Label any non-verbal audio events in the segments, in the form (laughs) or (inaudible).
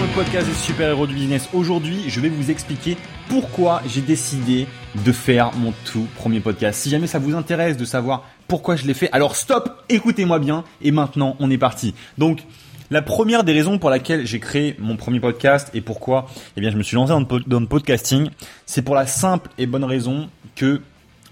le podcast des super-héros du business. Aujourd'hui, je vais vous expliquer pourquoi j'ai décidé de faire mon tout premier podcast. Si jamais ça vous intéresse de savoir pourquoi je l'ai fait, alors stop, écoutez-moi bien et maintenant on est parti. Donc, la première des raisons pour laquelle j'ai créé mon premier podcast et pourquoi eh bien, je me suis lancé dans le podcasting, c'est pour la simple et bonne raison que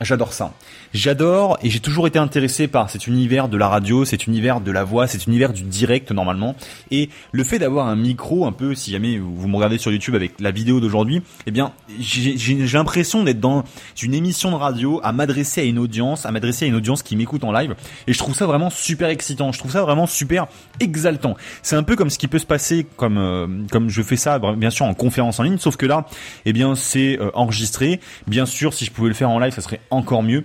J'adore ça. J'adore et j'ai toujours été intéressé par cet univers de la radio, cet univers de la voix, cet univers du direct normalement. Et le fait d'avoir un micro, un peu, si jamais vous me regardez sur YouTube avec la vidéo d'aujourd'hui, eh bien, j'ai l'impression d'être dans une émission de radio à m'adresser à une audience, à m'adresser à une audience qui m'écoute en live. Et je trouve ça vraiment super excitant. Je trouve ça vraiment super exaltant. C'est un peu comme ce qui peut se passer comme euh, comme je fais ça, bien sûr en conférence en ligne, sauf que là, eh bien, c'est euh, enregistré. Bien sûr, si je pouvais le faire en live, ça serait encore mieux.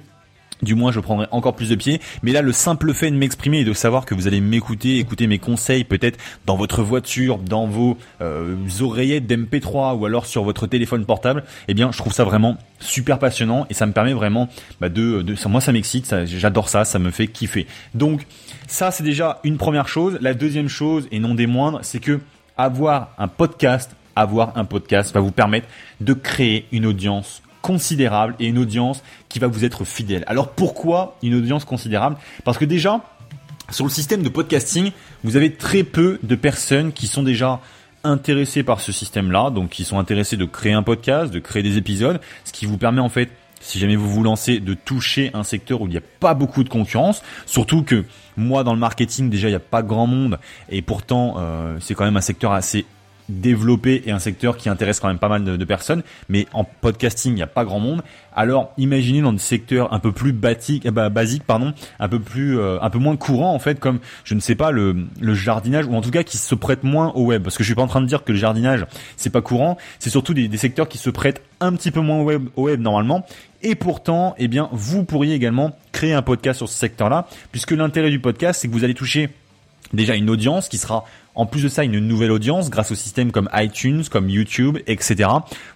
Du moins, je prendrai encore plus de pied. Mais là, le simple fait de m'exprimer et de savoir que vous allez m'écouter, écouter mes conseils, peut-être dans votre voiture, dans vos euh, oreillettes d'MP3 ou alors sur votre téléphone portable, eh bien, je trouve ça vraiment super passionnant et ça me permet vraiment bah, de, de, moi, ça m'excite, j'adore ça, ça me fait kiffer. Donc, ça, c'est déjà une première chose. La deuxième chose, et non des moindres, c'est que avoir un podcast, avoir un podcast va vous permettre de créer une audience considérable et une audience qui va vous être fidèle. Alors pourquoi une audience considérable? Parce que déjà, sur le système de podcasting, vous avez très peu de personnes qui sont déjà intéressées par ce système-là, donc qui sont intéressées de créer un podcast, de créer des épisodes, ce qui vous permet en fait si jamais vous vous lancez, de toucher un secteur où il n'y a pas beaucoup de concurrence. Surtout que moi, dans le marketing, déjà, il n'y a pas grand monde. Et pourtant, euh, c'est quand même un secteur assez développé et un secteur qui intéresse quand même pas mal de, personnes, mais en podcasting, il n'y a pas grand monde. Alors, imaginez dans des secteurs un peu plus basiques, bah, basique, pardon, un peu plus, euh, un peu moins courant en fait, comme je ne sais pas le, le jardinage ou en tout cas qui se prête moins au web. Parce que je suis pas en train de dire que le jardinage c'est pas courant, c'est surtout des, des, secteurs qui se prêtent un petit peu moins au web, au web normalement. Et pourtant, eh bien, vous pourriez également créer un podcast sur ce secteur-là, puisque l'intérêt du podcast, c'est que vous allez toucher déjà une audience qui sera en plus de ça, une nouvelle audience grâce aux systèmes comme iTunes, comme YouTube, etc.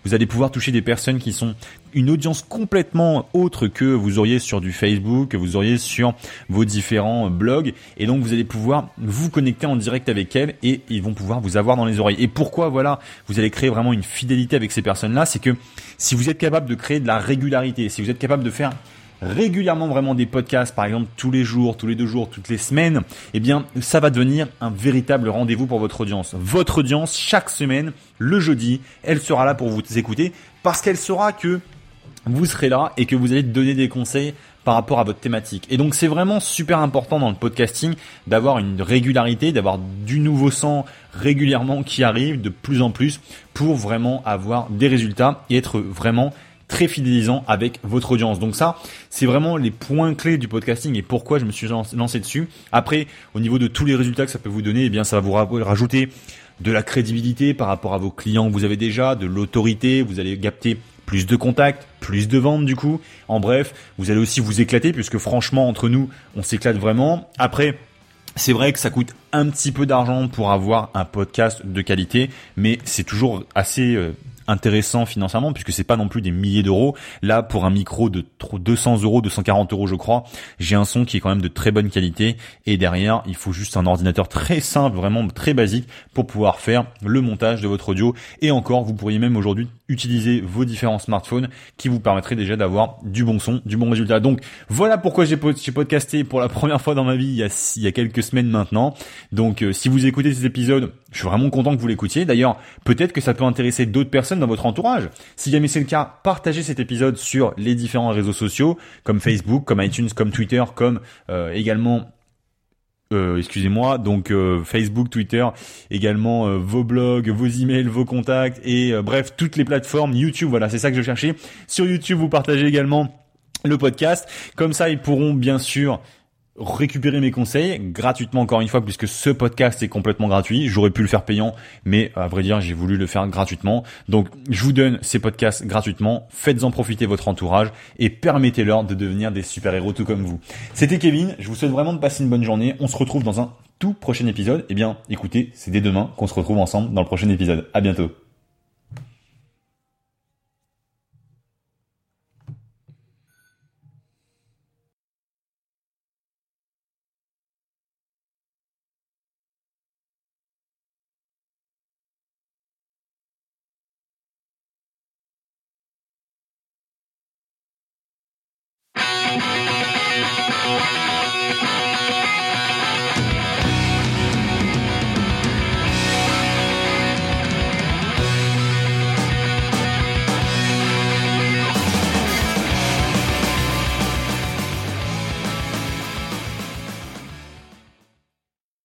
Vous allez pouvoir toucher des personnes qui sont une audience complètement autre que vous auriez sur du Facebook, que vous auriez sur vos différents blogs. Et donc, vous allez pouvoir vous connecter en direct avec elles et ils vont pouvoir vous avoir dans les oreilles. Et pourquoi, voilà, vous allez créer vraiment une fidélité avec ces personnes-là, c'est que si vous êtes capable de créer de la régularité, si vous êtes capable de faire régulièrement vraiment des podcasts, par exemple tous les jours, tous les deux jours, toutes les semaines, eh bien ça va devenir un véritable rendez-vous pour votre audience. Votre audience, chaque semaine, le jeudi, elle sera là pour vous écouter parce qu'elle saura que vous serez là et que vous allez donner des conseils par rapport à votre thématique. Et donc c'est vraiment super important dans le podcasting d'avoir une régularité, d'avoir du nouveau sang régulièrement qui arrive de plus en plus pour vraiment avoir des résultats et être vraiment très fidélisant avec votre audience. Donc ça, c'est vraiment les points clés du podcasting et pourquoi je me suis lancé dessus. Après, au niveau de tous les résultats que ça peut vous donner, eh bien ça va vous rajouter de la crédibilité par rapport à vos clients que vous avez déjà, de l'autorité, vous allez capter plus de contacts, plus de ventes du coup. En bref, vous allez aussi vous éclater puisque franchement entre nous, on s'éclate vraiment. Après, c'est vrai que ça coûte un petit peu d'argent pour avoir un podcast de qualité, mais c'est toujours assez euh, intéressant financièrement puisque c'est pas non plus des milliers d'euros. Là, pour un micro de 200 euros, 240 euros, je crois, j'ai un son qui est quand même de très bonne qualité et derrière, il faut juste un ordinateur très simple, vraiment très basique pour pouvoir faire le montage de votre audio. Et encore, vous pourriez même aujourd'hui utiliser vos différents smartphones qui vous permettraient déjà d'avoir du bon son, du bon résultat. Donc voilà pourquoi j'ai podcasté pour la (laughs) première fois dans ma vie il y a, il y a quelques semaines maintenant. Donc euh, si vous écoutez ces épisodes, je suis vraiment content que vous l'écoutiez. D'ailleurs, peut-être que ça peut intéresser d'autres personnes dans votre entourage. Si jamais c'est le cas, partagez cet épisode sur les différents réseaux sociaux comme Facebook, comme iTunes, comme Twitter, comme euh, également euh, excusez-moi, donc euh, Facebook, Twitter, également euh, vos blogs, vos emails, vos contacts et bref toutes les plateformes YouTube. Voilà, c'est ça que je cherchais. Sur YouTube, vous partagez également le podcast. Comme ça, ils pourront bien sûr récupérer mes conseils gratuitement encore une fois puisque ce podcast est complètement gratuit. J'aurais pu le faire payant, mais à vrai dire, j'ai voulu le faire gratuitement. Donc, je vous donne ces podcasts gratuitement. Faites-en profiter votre entourage et permettez-leur de devenir des super-héros tout comme vous. C'était Kevin. Je vous souhaite vraiment de passer une bonne journée. On se retrouve dans un tout prochain épisode. Eh bien, écoutez, c'est dès demain qu'on se retrouve ensemble dans le prochain épisode. À bientôt. Bye.